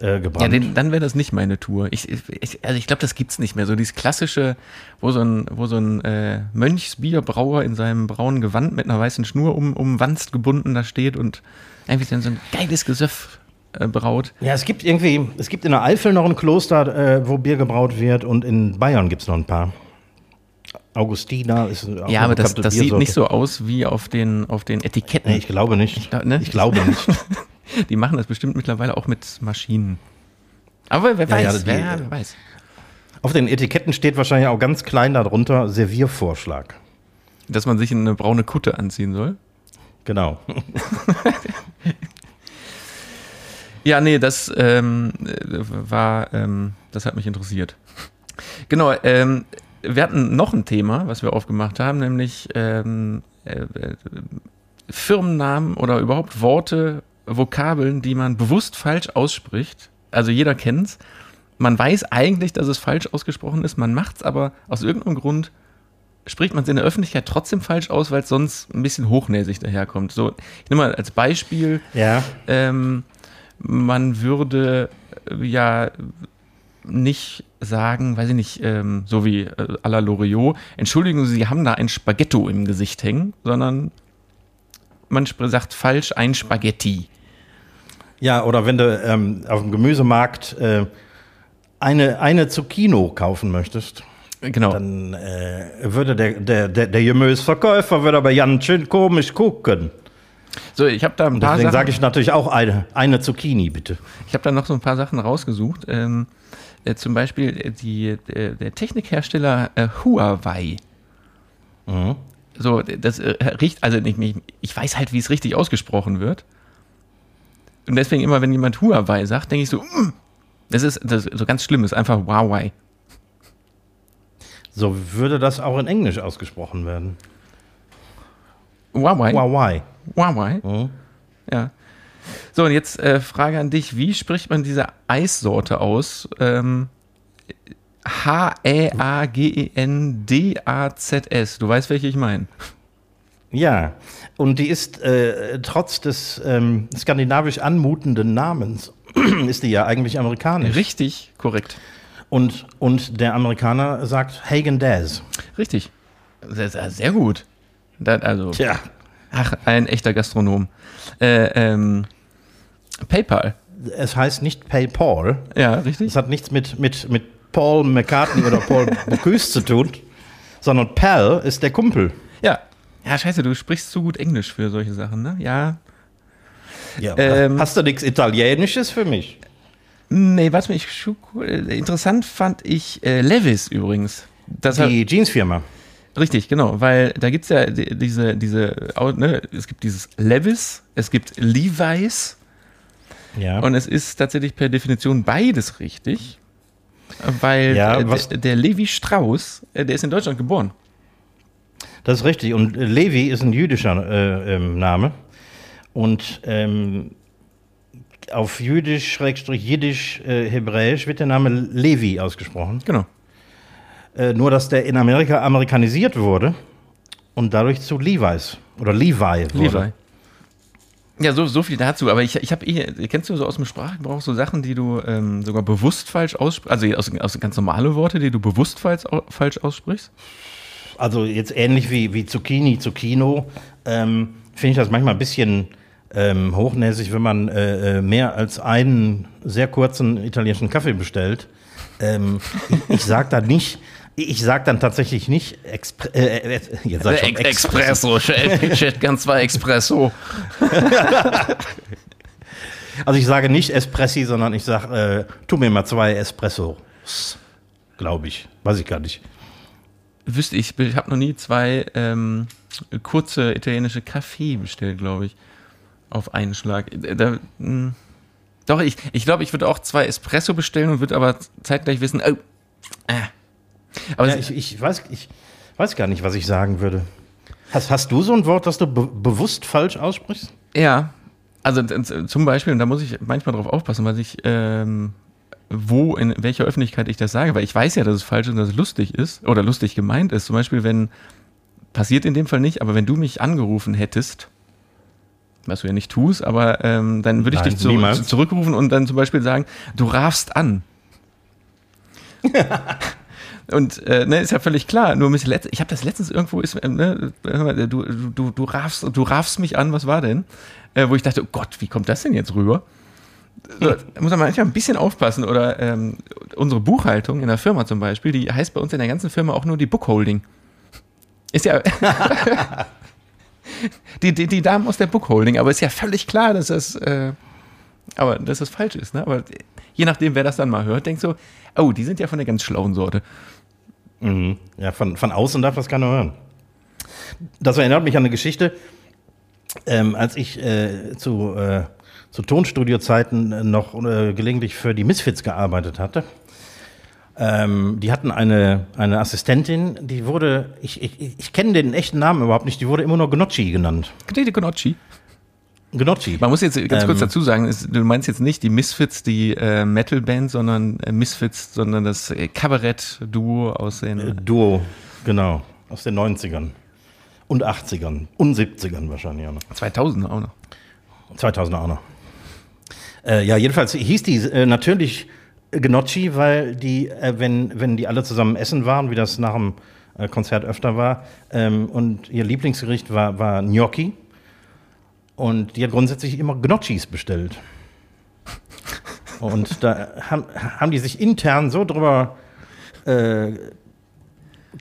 äh, Ja, gebrannt. den, dann wäre das nicht meine Tour. Ich, ich, also ich glaube, das gibt's nicht mehr. So dieses klassische, wo so ein, wo so ein äh, Mönchsbierbrauer in seinem braunen Gewand mit einer weißen Schnur um, umwanzt gebunden da steht und irgendwie so ein geiles Gesöff äh, braut. ja, es gibt irgendwie, es gibt in der Eifel noch ein Kloster, äh, wo Bier gebraut wird und in Bayern gibt es noch ein paar. Augustina ist auch ja, aber das, das sieht nicht so aus wie auf den, auf den Etiketten. Nee, ich glaube nicht. glaub, ne? Ich glaube nicht. Die machen das bestimmt mittlerweile auch mit Maschinen. Aber wer Ja, ja, weiß, die- wer, wer weiß. Auf den Etiketten steht wahrscheinlich auch ganz klein darunter Serviervorschlag. Dass man sich in eine braune Kutte anziehen soll. Genau. Ja, nee, das ähm, äh, war, ähm, das hat mich interessiert. Genau, ähm, wir hatten noch ein Thema, was wir aufgemacht haben, nämlich ähm, äh, äh, Firmennamen oder überhaupt Worte, Vokabeln, die man bewusst falsch ausspricht. Also jeder kennt's. Man weiß eigentlich, dass es falsch ausgesprochen ist, man macht's aber aus irgendeinem Grund spricht man es in der Öffentlichkeit trotzdem falsch aus, weil es sonst ein bisschen hochnäsig daherkommt. So, ich nehme mal als Beispiel Ja. ähm, man würde äh, ja nicht sagen, weiß ich nicht, ähm, so wie äh, à la Loriot, entschuldigen Sie, Sie haben da ein Spaghetto im Gesicht hängen, sondern man sagt falsch ein Spaghetti. Ja, oder wenn du ähm, auf dem Gemüsemarkt äh, eine, eine Zucchino kaufen möchtest, Genau. dann äh, würde der, der, der, der Gemüseverkäufer würde aber ganz schön komisch gucken. so, ich habe da ein Und paar deswegen sage ich natürlich auch eine, eine Zucchini, bitte. ich habe da noch so ein paar Sachen rausgesucht. Ähm, äh, zum Beispiel äh, die, äh, der Technikhersteller äh, Huawei. Mhm. So, das riecht, also nicht, ich, ich weiß halt, wie es richtig ausgesprochen wird. Und deswegen immer, wenn jemand Huawei sagt, denke ich so, mm, das ist das so ganz schlimm, ist einfach Huawei. So würde das auch in Englisch ausgesprochen werden. Huawei. Huawei. Huawei. Mhm. So, und jetzt äh, Frage an dich, wie spricht man diese Eissorte aus? Ähm, H-E-A-G-E-N-D-A-Z-S. Du weißt, welche ich meine. Ja, und die ist äh, trotz des ähm, skandinavisch anmutenden Namens, ist die ja eigentlich amerikanisch. Richtig, korrekt. Und, und der Amerikaner sagt Hagen Dazs. Richtig. Sehr, sehr, sehr gut. Da, also, Tja. ach, ein echter Gastronom. Äh, ähm, PayPal. Es heißt nicht PayPal. Ja, richtig. Es hat nichts mit, mit, mit Paul McCartney oder Paul Bocuse zu tun, sondern Pal ist der Kumpel. Ja. Ja, scheiße, du sprichst zu gut Englisch für solche Sachen, ne? Ja. Ja, Ähm. hast du nichts Italienisches für mich? Nee, warte mal, ich, interessant fand ich äh, Levis übrigens. Das Die Jeansfirma. Richtig, genau, weil da gibt's ja die- diese, diese, ne, es gibt dieses Levis, es gibt Levi's Ja. und es ist tatsächlich per Definition beides richtig, weil Ja, äh, der, der Levi Strauss, äh, der ist in Deutschland geboren. Das ist richtig. Und äh, Levi ist ein jüdischer äh, ähm, Name. Und ähm, auf Jüdisch, Schrägstrich Jiddisch, äh, Hebräisch wird der Name Levi ausgesprochen. Genau. Äh, nur, dass der in Amerika amerikanisiert wurde und dadurch zu Levi's oder Levi wurde. Levi. Ja, so, so viel dazu. Aber ich, ich habe eh, kennst du so aus dem Sprachgebrauch so Sachen, die du ähm, sogar bewusst falsch aussprichst? Also aus, aus ganz normale Worte, die du bewusst falsch, falsch aussprichst? Also jetzt ähnlich wie, wie Zucchini, Zucchino, ähm, finde ich das manchmal ein bisschen ähm, hochnäsig, wenn man äh, äh, mehr als einen sehr kurzen italienischen Kaffee bestellt. Ähm, ich ich sage da nicht, ich sage dann tatsächlich nicht Expre äh, äh, jetzt sag ich schon Expresso, ich hätte gern zwei Expresso. Also ich sage nicht Espressi, sondern ich sage, äh, tu mir mal zwei Espressos, glaube ich. Weiß ich gar nicht. Wüsste ich, ich habe noch nie zwei ähm, kurze italienische Kaffee bestellt, glaube ich. Auf einen Schlag. Äh, Da, mh. doch, ich ich, glaube, ich würde auch zwei Espresso bestellen und würde aber zeitgleich wissen, oh, äh. Aber Ja, ich, ich, weiß, ich weiß gar nicht, was ich sagen würde. Hast, hast du so ein Wort, das du be bewusst falsch aussprichst? Ja, also zum Beispiel, und da muss ich manchmal drauf aufpassen, weil ich, ähm, wo, in welcher Öffentlichkeit ich das sage, weil ich weiß ja, dass es falsch ist und dass es lustig ist oder lustig gemeint ist. Zum Beispiel, wenn, passiert in dem Fall nicht, aber wenn du mich angerufen hättest, was du ja nicht tust, aber ähm, dann würde ich Nein, dich zu, zurückrufen und dann zum Beispiel sagen, du rafst an. Und äh, ne, ist ja völlig klar. Nur mich letzt, ich habe das letztens irgendwo ist, ähm, ne, du, du, du raffst, du raffst mich an, was war denn? Äh, wo ich dachte, oh Gott, wie kommt das denn jetzt rüber? So, da muss man manchmal ein bisschen aufpassen. Oder ähm, unsere Buchhaltung in der Firma zum Beispiel, die heißt bei uns in der ganzen Firma auch nur die Bookholding. Ist ja. die, die, die Damen aus der Bookholding, aber ist ja völlig klar, dass das, äh, aber dass das falsch ist. Ne? Aber je nachdem, wer das dann mal hört, denkt so, oh, die sind ja von der ganz schlauen Sorte. Mhm. Ja, von, von außen darf das keiner hören. Das erinnert mich an eine Geschichte, ähm, als ich äh, zu, äh, zu Tonstudiozeiten noch äh, gelegentlich für die Misfits gearbeitet hatte. Ähm, die hatten eine, eine Assistentin, die wurde, ich, ich, ich kenne den echten Namen überhaupt nicht, die wurde immer nur Gnocchi genannt. Gnocchi. Gnocchi. Man muss jetzt ganz kurz Ähm. dazu sagen, es, du meinst jetzt nicht die Misfits, die äh, Metal-Band, sondern äh, Misfits, sondern das äh, Kabarett-Duo aus den. Äh, Duo, genau, aus den 90ern und 80ern und 70ern wahrscheinlich auch noch. 2000 auch noch. 2000 auch noch. Äh, ja, jedenfalls hieß die äh, natürlich Gnocchi, weil die, äh, wenn, wenn die alle zusammen essen waren, wie das nach dem Konzert öfter war, ähm, und ihr Lieblingsgericht war, war Gnocchi. Und die hat grundsätzlich immer Gnocchis bestellt. Und da haben, haben die sich intern so drüber äh,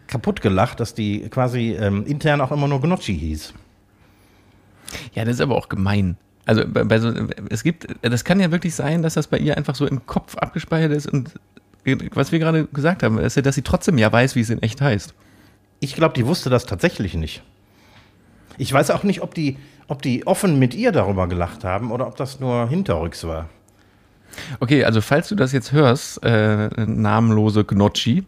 kaputt gelacht, dass die quasi ähm, intern auch immer nur Gnocchi hieß. Ja, das ist aber auch gemein. Also bei, bei so, es gibt, das kann ja wirklich sein, dass das bei ihr einfach so im Kopf abgespeichert ist und was wir gerade gesagt haben, ist ja, dass sie trotzdem ja weiß, wie es in echt heißt. Ich glaube, die wusste das tatsächlich nicht. Ich weiß auch nicht, ob die, ob die offen mit ihr darüber gelacht haben oder ob das nur hinterrücks war. Okay, also falls du das jetzt hörst, äh, namenlose Gnocchi,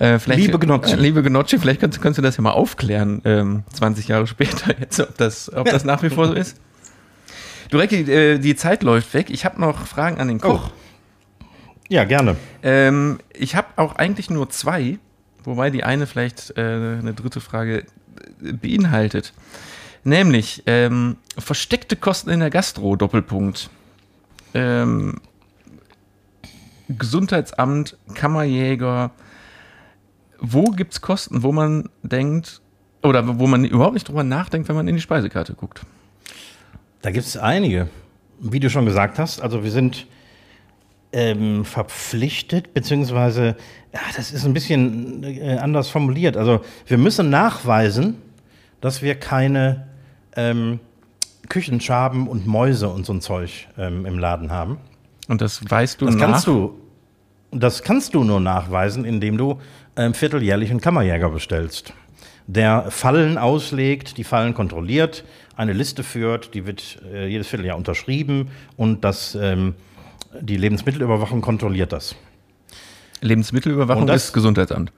äh, Liebe Gnocchi. Äh, liebe Gnocchi, vielleicht kannst, kannst du das ja mal aufklären, ähm, 20 Jahre später jetzt, ob das, ob das nach wie vor so ist. Du Recki, äh, die Zeit läuft weg. Ich habe noch Fragen an den Koch. Ja, gerne. Ähm, ich habe auch eigentlich nur zwei, wobei die eine vielleicht äh, eine dritte Frage beinhaltet. Nämlich ähm, versteckte Kosten in der Gastro, Doppelpunkt. Ähm, Gesundheitsamt, Kammerjäger. Wo gibt es Kosten, wo man denkt, oder wo man überhaupt nicht drüber nachdenkt, wenn man in die Speisekarte guckt? Da gibt es einige. Wie du schon gesagt hast, also wir sind ähm, verpflichtet, beziehungsweise, ja, das ist ein bisschen äh, anders formuliert. Also wir müssen nachweisen, dass wir keine ähm, Küchenschaben und Mäuse und so ein Zeug ähm, im Laden haben. Und das weißt du Das nach? kannst du. Das kannst du nur nachweisen, indem du ähm, vierteljährlich einen Kammerjäger bestellst, der Fallen auslegt, die Fallen kontrolliert, eine Liste führt, die wird äh, jedes Vierteljahr unterschrieben und das, ähm, die Lebensmittelüberwachung kontrolliert das. Lebensmittelüberwachung das- ist Gesundheitsamt.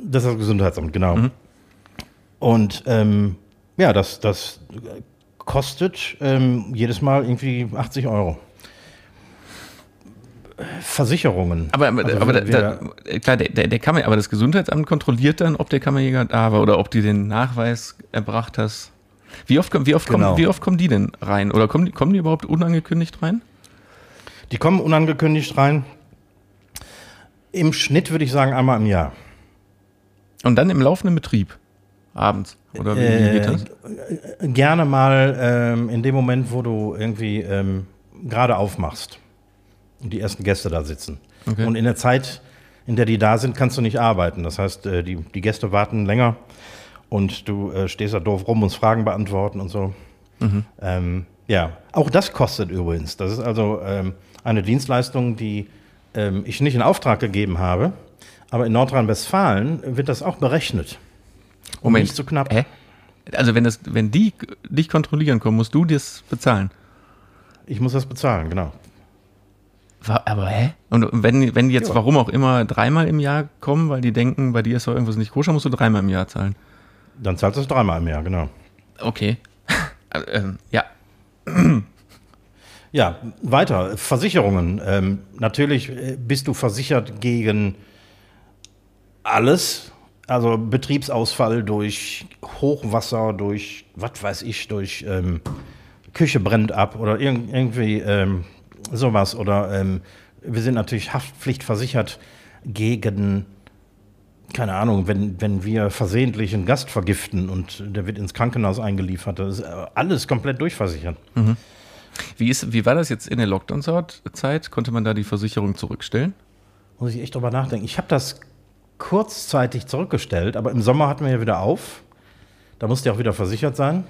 Das ist das Gesundheitsamt, genau. Und ähm, ja, das, das kostet ähm, jedes Mal irgendwie 80 Euro. Versicherungen. Aber, aber, Also aber da, da, klar, der, der, der Kammer, aber das Gesundheitsamt kontrolliert dann, ob der Kammerjäger da war oder ob die den Nachweis erbracht hast. Wie oft, kommen- wie oft, Genau. kommen, wie oft kommen die denn rein? Oder kommen kommen die überhaupt unangekündigt rein? Die kommen unangekündigt rein. Im Schnitt würde ich sagen einmal im Jahr. Und dann im laufenden Betrieb. Abends. Oder wie, wie geht das? Äh, gerne mal ähm, in dem Moment, wo du irgendwie ähm, gerade aufmachst und die ersten Gäste da sitzen. Okay. Und in der Zeit, in der die da sind, kannst du nicht arbeiten. Das heißt, äh, die, die Gäste warten länger und du äh, stehst da doof rum, musst Fragen beantworten und so. Ähm, ja, auch das kostet übrigens. Das ist also ähm, eine Dienstleistung, die ähm, ich nicht in Auftrag gegeben habe. Aber in Nordrhein-Westfalen wird das auch berechnet. Und nicht so knapp. Hä? Also wenn, das, wenn die dich kontrollieren kommen, musst du das bezahlen. Ich muss das bezahlen, genau. Aber hä? Und wenn, wenn die jetzt, Ja. warum auch immer, dreimal im Jahr kommen, weil die denken, bei dir ist doch irgendwas nicht koscher, musst du dreimal im Jahr zahlen. Dann zahlst du es dreimal im Jahr, genau. Okay. Ähm, ja. Ja, weiter. Versicherungen. Ähm, natürlich äh, bist du versichert gegen alles. Also Betriebsausfall durch Hochwasser, durch, was weiß ich, durch ähm, Küche brennt ab oder irg irgendwie ähm, sowas. Oder ähm, wir sind natürlich haftpflichtversichert gegen, keine Ahnung, wenn, wenn wir versehentlich einen Gast vergiften und der wird ins Krankenhaus eingeliefert. Das ist äh, alles komplett durchversichert. Wie, ist, wie war das jetzt in der Lockdown-Zeit? Konnte man da die Versicherung zurückstellen? Muss ich echt drüber nachdenken. Ich habe das kurzzeitig zurückgestellt, aber im Sommer hatten wir ja wieder auf. Da musste ja auch wieder versichert sein.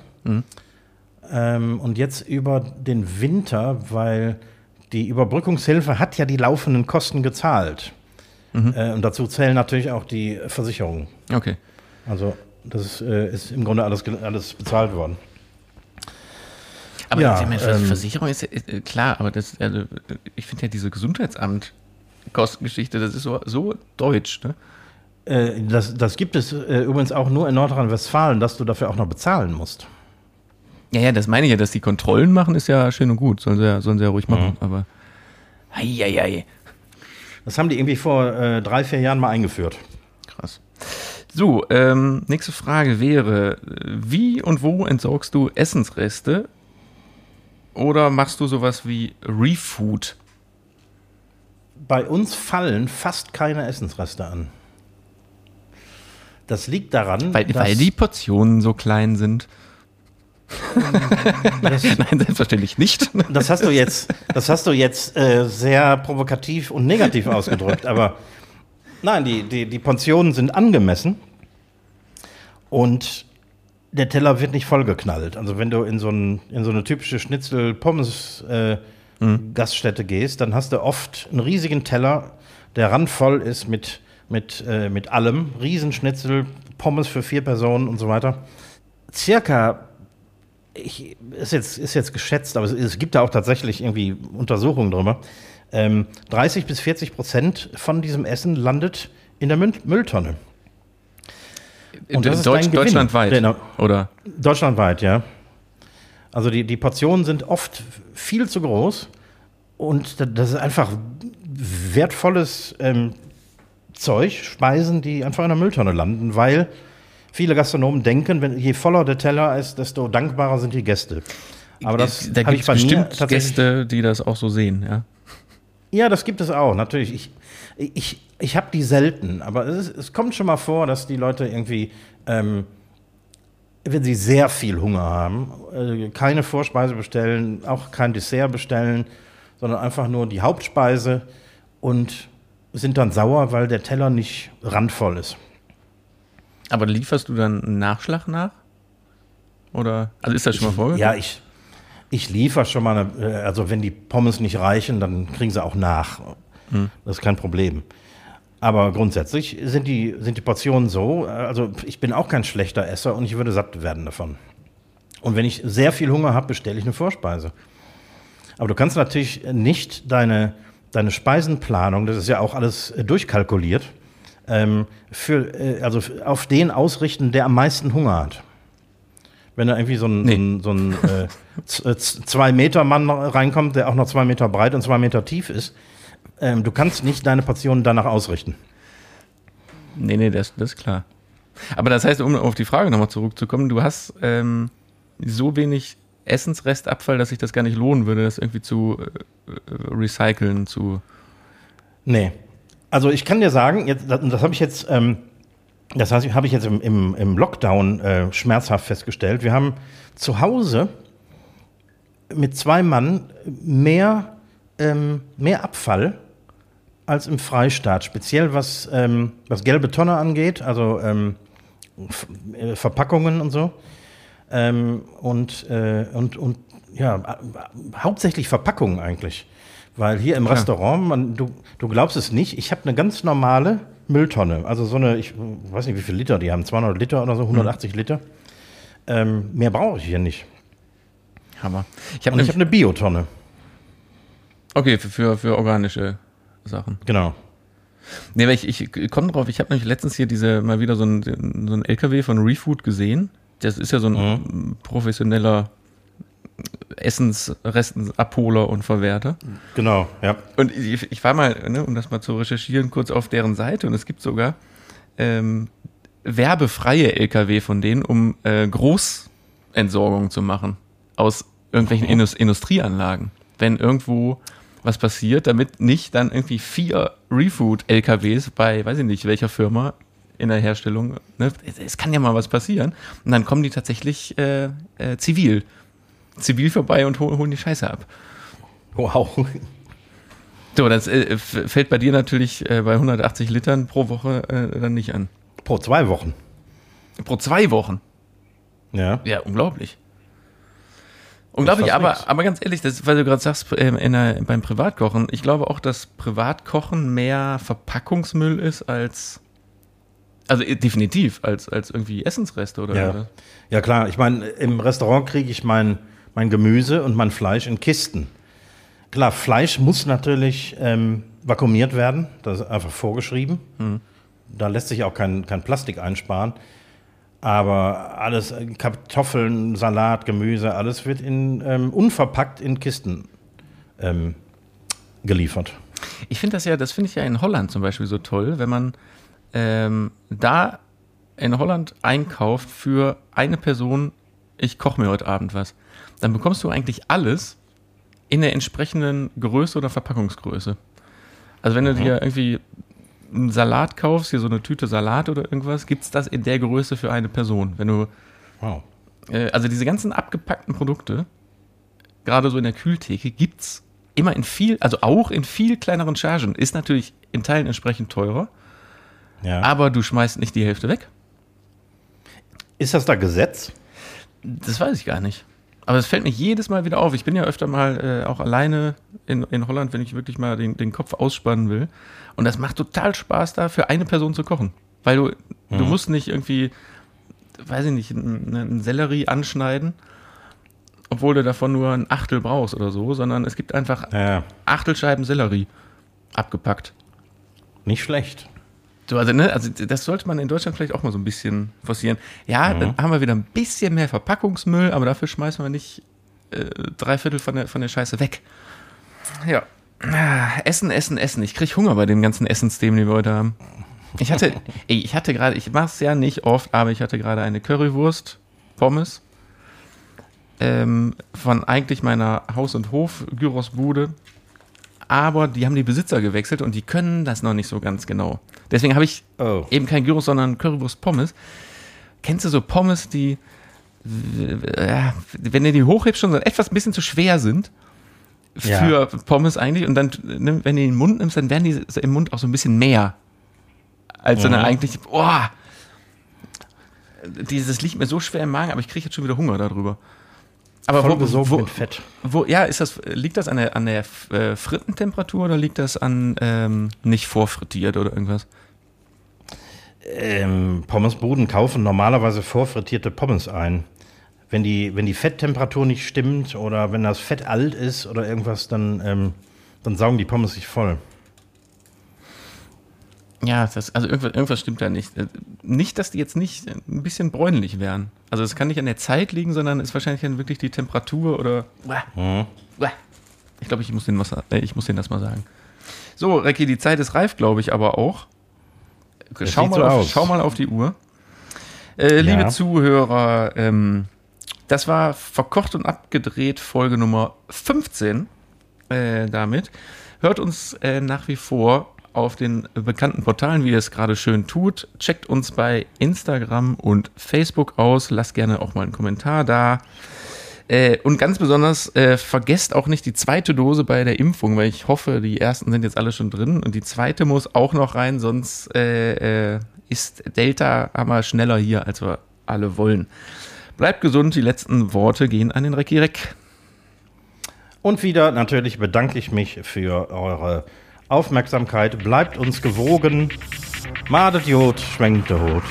Ähm, und jetzt über den Winter, weil die Überbrückungshilfe hat ja die laufenden Kosten gezahlt. Äh, und dazu zählen natürlich auch die Versicherungen. Okay. Also das ist, äh, ist im Grunde alles, alles bezahlt worden. Aber Ja, meine, ähm, Versicherung ist, ist äh, klar, aber das, also, ich finde ja diese Gesundheitsamt-Kostengeschichte, das ist so, so deutsch, ne? Äh, das, das gibt es äh, übrigens auch nur in Nordrhein-Westfalen, dass du dafür auch noch bezahlen musst. Ja, ja, das meine ich ja, dass die Kontrollen machen, ist ja schön und gut, sollen sie ja, sollen sie ja ruhig machen, aber. Eieiei. Das haben die irgendwie vor äh, drei, vier Jahren mal eingeführt. Krass. So, ähm, nächste Frage wäre: Wie und wo entsorgst du Essensreste? Oder machst du sowas wie Refood? Bei uns fallen fast keine Essensreste an. Das liegt daran, Weil, dass weil die Portionen so klein sind. das, Nein, selbstverständlich nicht. das hast du jetzt, das hast du jetzt äh, sehr provokativ und negativ ausgedrückt. Aber nein, die, die, die Portionen sind angemessen und der Teller wird nicht vollgeknallt. Also wenn du in so, ein, in so eine typische Schnitzel-Pommes-Gaststätte gehst, dann hast du oft einen riesigen Teller, der randvoll ist mit, mit, äh, mit allem. Riesenschnitzel, Pommes für vier Personen und so weiter. Circa ich, ist, jetzt, ist jetzt geschätzt, aber es, es gibt da auch tatsächlich irgendwie Untersuchungen drüber. Ähm, 30 bis 40 Prozent von diesem Essen landet in der Müll Mülltonne. Und das ist Deutsch, Gewinn. deutschlandweit. Genau. Oder? Deutschlandweit, ja. Also die, die Portionen sind oft viel zu groß und da- das ist einfach wertvolles ähm, Zeug, Speisen, die einfach in der Mülltonne landen, weil viele Gastronomen denken, wenn, je voller der Teller ist, desto dankbarer sind die Gäste. Aber das da gibt es bestimmt Gäste, die das auch so sehen, ja. Ja, das gibt es auch, natürlich. Ich, ich, ich habe die selten, aber es, ist, es kommt schon mal vor, dass die Leute irgendwie, ähm, wenn sie sehr viel Hunger haben, äh, keine Vorspeise bestellen, auch kein Dessert bestellen, sondern einfach nur die Hauptspeise und sind dann sauer, weil der Teller nicht randvoll ist. Aber lieferst du dann einen Nachschlag nach? Oder? Also ist das schon mal vorgekommen? Ja, ich, ich liefere schon mal, eine, äh, also wenn die Pommes nicht reichen, dann kriegen sie auch nach. Das ist kein Problem. Aber grundsätzlich sind die, sind die Portionen so, also ich bin auch kein schlechter Esser und ich würde satt werden davon. Und wenn ich sehr viel Hunger habe, bestelle ich eine Vorspeise. Aber du kannst natürlich nicht deine, deine Speisenplanung, das ist ja auch alles äh, durchkalkuliert, ähm, für, äh, also auf den ausrichten, der am meisten Hunger hat. Wenn da irgendwie so ein, Nee. so ein, so ein äh, äh, z- zwei Meter Mann reinkommt, der auch noch zwei Meter breit und zwei Meter tief ist, ähm, du kannst nicht deine Portionen danach ausrichten. Nee, nee, das, das ist klar. Aber das heißt, um auf die Frage nochmal zurückzukommen, du hast ähm, so wenig Essensrestabfall, dass sich das gar nicht lohnen würde, das irgendwie zu äh, äh, recyceln, zu. Nee. Also ich kann dir sagen, jetzt, das, das habe ich jetzt, ähm, das heißt, habe ich jetzt im, im, im Lockdown äh, schmerzhaft festgestellt. Wir haben zu Hause mit zwei Mann mehr, ähm, mehr Abfall als im Freistaat, speziell was, ähm, was gelbe Tonne angeht, also ähm, äh, Verpackungen und so. Ähm, und, äh, und, und ja, hauptsächlich Verpackungen eigentlich. Weil hier im Klar. Restaurant, man, du, du glaubst es nicht, ich habe eine ganz normale Mülltonne. Also so eine, ich weiß nicht, wie viele Liter die haben, 200 Liter oder so, 180 Liter. Ähm, mehr brauche ich hier nicht. Hammer. Ich habe habe eine Biotonne. Okay, für, für, für organische Sachen. Genau. Nee, aber ich, ich komme drauf, ich habe nämlich letztens hier diese mal wieder so ein, so ein LKW von Refood gesehen. Das ist ja so ein professioneller Essensrestabholer und Verwerter. Genau, ja. Und ich, ich war mal, ne, um das mal zu recherchieren, kurz auf deren Seite und es gibt sogar ähm, werbefreie LKW von denen, um äh, Großentsorgung zu machen aus irgendwelchen Indus Industrieanlagen. Wenn irgendwo was passiert, damit nicht dann irgendwie vier Refood-LKWs bei, weiß ich nicht, welcher Firma in der Herstellung, ne, es, kann ja mal was passieren. Und dann kommen die tatsächlich äh, äh, zivil. Zivil vorbei und hol, holen die Scheiße ab. Wow. So, das äh, fällt bei dir natürlich äh, bei 180 Litern pro Woche äh, dann nicht an. Pro zwei Wochen. Pro zwei Wochen. Ja. Ja, unglaublich. Unglaublich, aber, nix. aber ganz ehrlich, das, weil du gerade sagst, ähm, in der, beim Privatkochen, ich glaube auch, dass Privatkochen mehr Verpackungsmüll ist als, also äh, definitiv, als, als irgendwie Essensreste oder Ja, ja klar. Ich meine, im Restaurant kriege ich mein, mein Gemüse und mein Fleisch in Kisten. Klar, Fleisch muss natürlich ähm, vakuumiert werden. Das ist einfach vorgeschrieben. Da lässt sich auch kein, kein Plastik einsparen. Aber alles, äh, Kartoffeln, Salat, Gemüse, alles wird in, ähm, unverpackt in Kisten ähm, geliefert. Ich finde das ja, das finde ich ja in Holland zum Beispiel so toll, wenn man ähm, da in Holland einkauft für eine Person, ich koche mir heute Abend was, dann bekommst du eigentlich alles in der entsprechenden Größe oder Verpackungsgröße. Also wenn du dir irgendwie einen Salat kaufst, hier so eine Tüte Salat oder irgendwas, gibt es das in der Größe für eine Person. Wenn du Wow. äh, also diese ganzen abgepackten Produkte, gerade so in der Kühltheke, gibt's immer in viel, also auch in viel kleineren Chargen. Ist natürlich in Teilen entsprechend teurer, Ja. aber du schmeißt nicht die Hälfte weg. Ist das da Gesetz? Das weiß ich gar nicht. Aber es fällt mir jedes Mal wieder auf. Ich bin ja öfter mal äh, auch alleine in, in Holland, wenn ich wirklich mal den, den Kopf ausspannen will. Und das macht total Spaß, da für eine Person zu kochen. Weil du, du musst nicht irgendwie, weiß ich nicht, einen, einen Sellerie anschneiden, obwohl du davon nur ein Achtel brauchst oder so, sondern es gibt einfach Ja, Achtelscheiben Sellerie abgepackt. nicht schlecht. So, also, ne, also das sollte man in Deutschland vielleicht auch mal so ein bisschen forcieren. Ja, dann haben wir wieder ein bisschen mehr Verpackungsmüll, aber dafür schmeißen wir nicht äh, drei Viertel von der, von der Scheiße weg. Ja. Ah, Essen, Essen, Essen. Ich krieg Hunger bei dem ganzen Essensthemen, die wir heute haben. Ich hatte, ich hatte gerade, ich mache es ja nicht oft, aber ich hatte gerade eine Currywurst, Pommes, ähm, von eigentlich meiner Haus- und Hof-Gyrosbude aber die haben die Besitzer gewechselt und die können das noch nicht so ganz genau. Deswegen habe ich Oh. eben kein Gyros, sondern Currywurst Pommes. Kennst du so Pommes, die, äh, wenn du die hochhebst, schon so etwas ein bisschen zu schwer sind für Ja. Pommes eigentlich und dann, ne, wenn du die in den Mund nimmst, dann werden die im Mund auch so ein bisschen mehr als so eine Mhm. eigentlich, boah, dieses liegt mir so schwer im Magen, aber ich kriege jetzt schon wieder Hunger darüber. Aber wo, vollgesogen wo, mit Fett. wo, ja, ist das, liegt das an der, an der äh, Frittentemperatur oder liegt das an ähm, nicht vorfrittiert oder irgendwas? Ähm, Pommesbuden kaufen normalerweise vorfrittierte Pommes ein. Wenn die, wenn die Fetttemperatur nicht stimmt oder wenn das Fett alt ist oder irgendwas, dann, ähm, dann saugen die Pommes sich voll. Ja, das, also irgendwas, irgendwas stimmt da nicht. Äh, Nicht, dass die jetzt nicht ein bisschen bräunlich wären. Also es kann nicht an der Zeit liegen, sondern ist wahrscheinlich dann wirklich die Temperatur oder. Mhm. Ich glaube, ich muss denen was, äh, ich muss denen das mal sagen. So, Recki, die Zeit ist reif, glaube ich, aber auch. Das Schau mal, so auf, aus. schau mal auf die Uhr. Äh, liebe Ja. Zuhörer, ähm, das war verkocht und abgedreht Folge Nummer 15 äh, damit. Hört uns äh, nach wie vor auf den bekannten Portalen, wie ihr es gerade schön tut. Checkt uns bei Instagram und Facebook aus. Lasst gerne auch mal einen Kommentar da. Äh, und ganz besonders äh, vergesst auch nicht die zweite Dose bei der Impfung, weil ich hoffe, die ersten sind jetzt alle schon drin und die zweite muss auch noch rein, sonst äh, äh, ist Delta aber schneller hier, als wir alle wollen. Bleibt gesund, die letzten Worte gehen an den Recki Reck. Und wieder natürlich bedanke ich mich für eure Aufmerksamkeit. Bleibt uns gewogen. Madet Jod, schwenkt der Hut.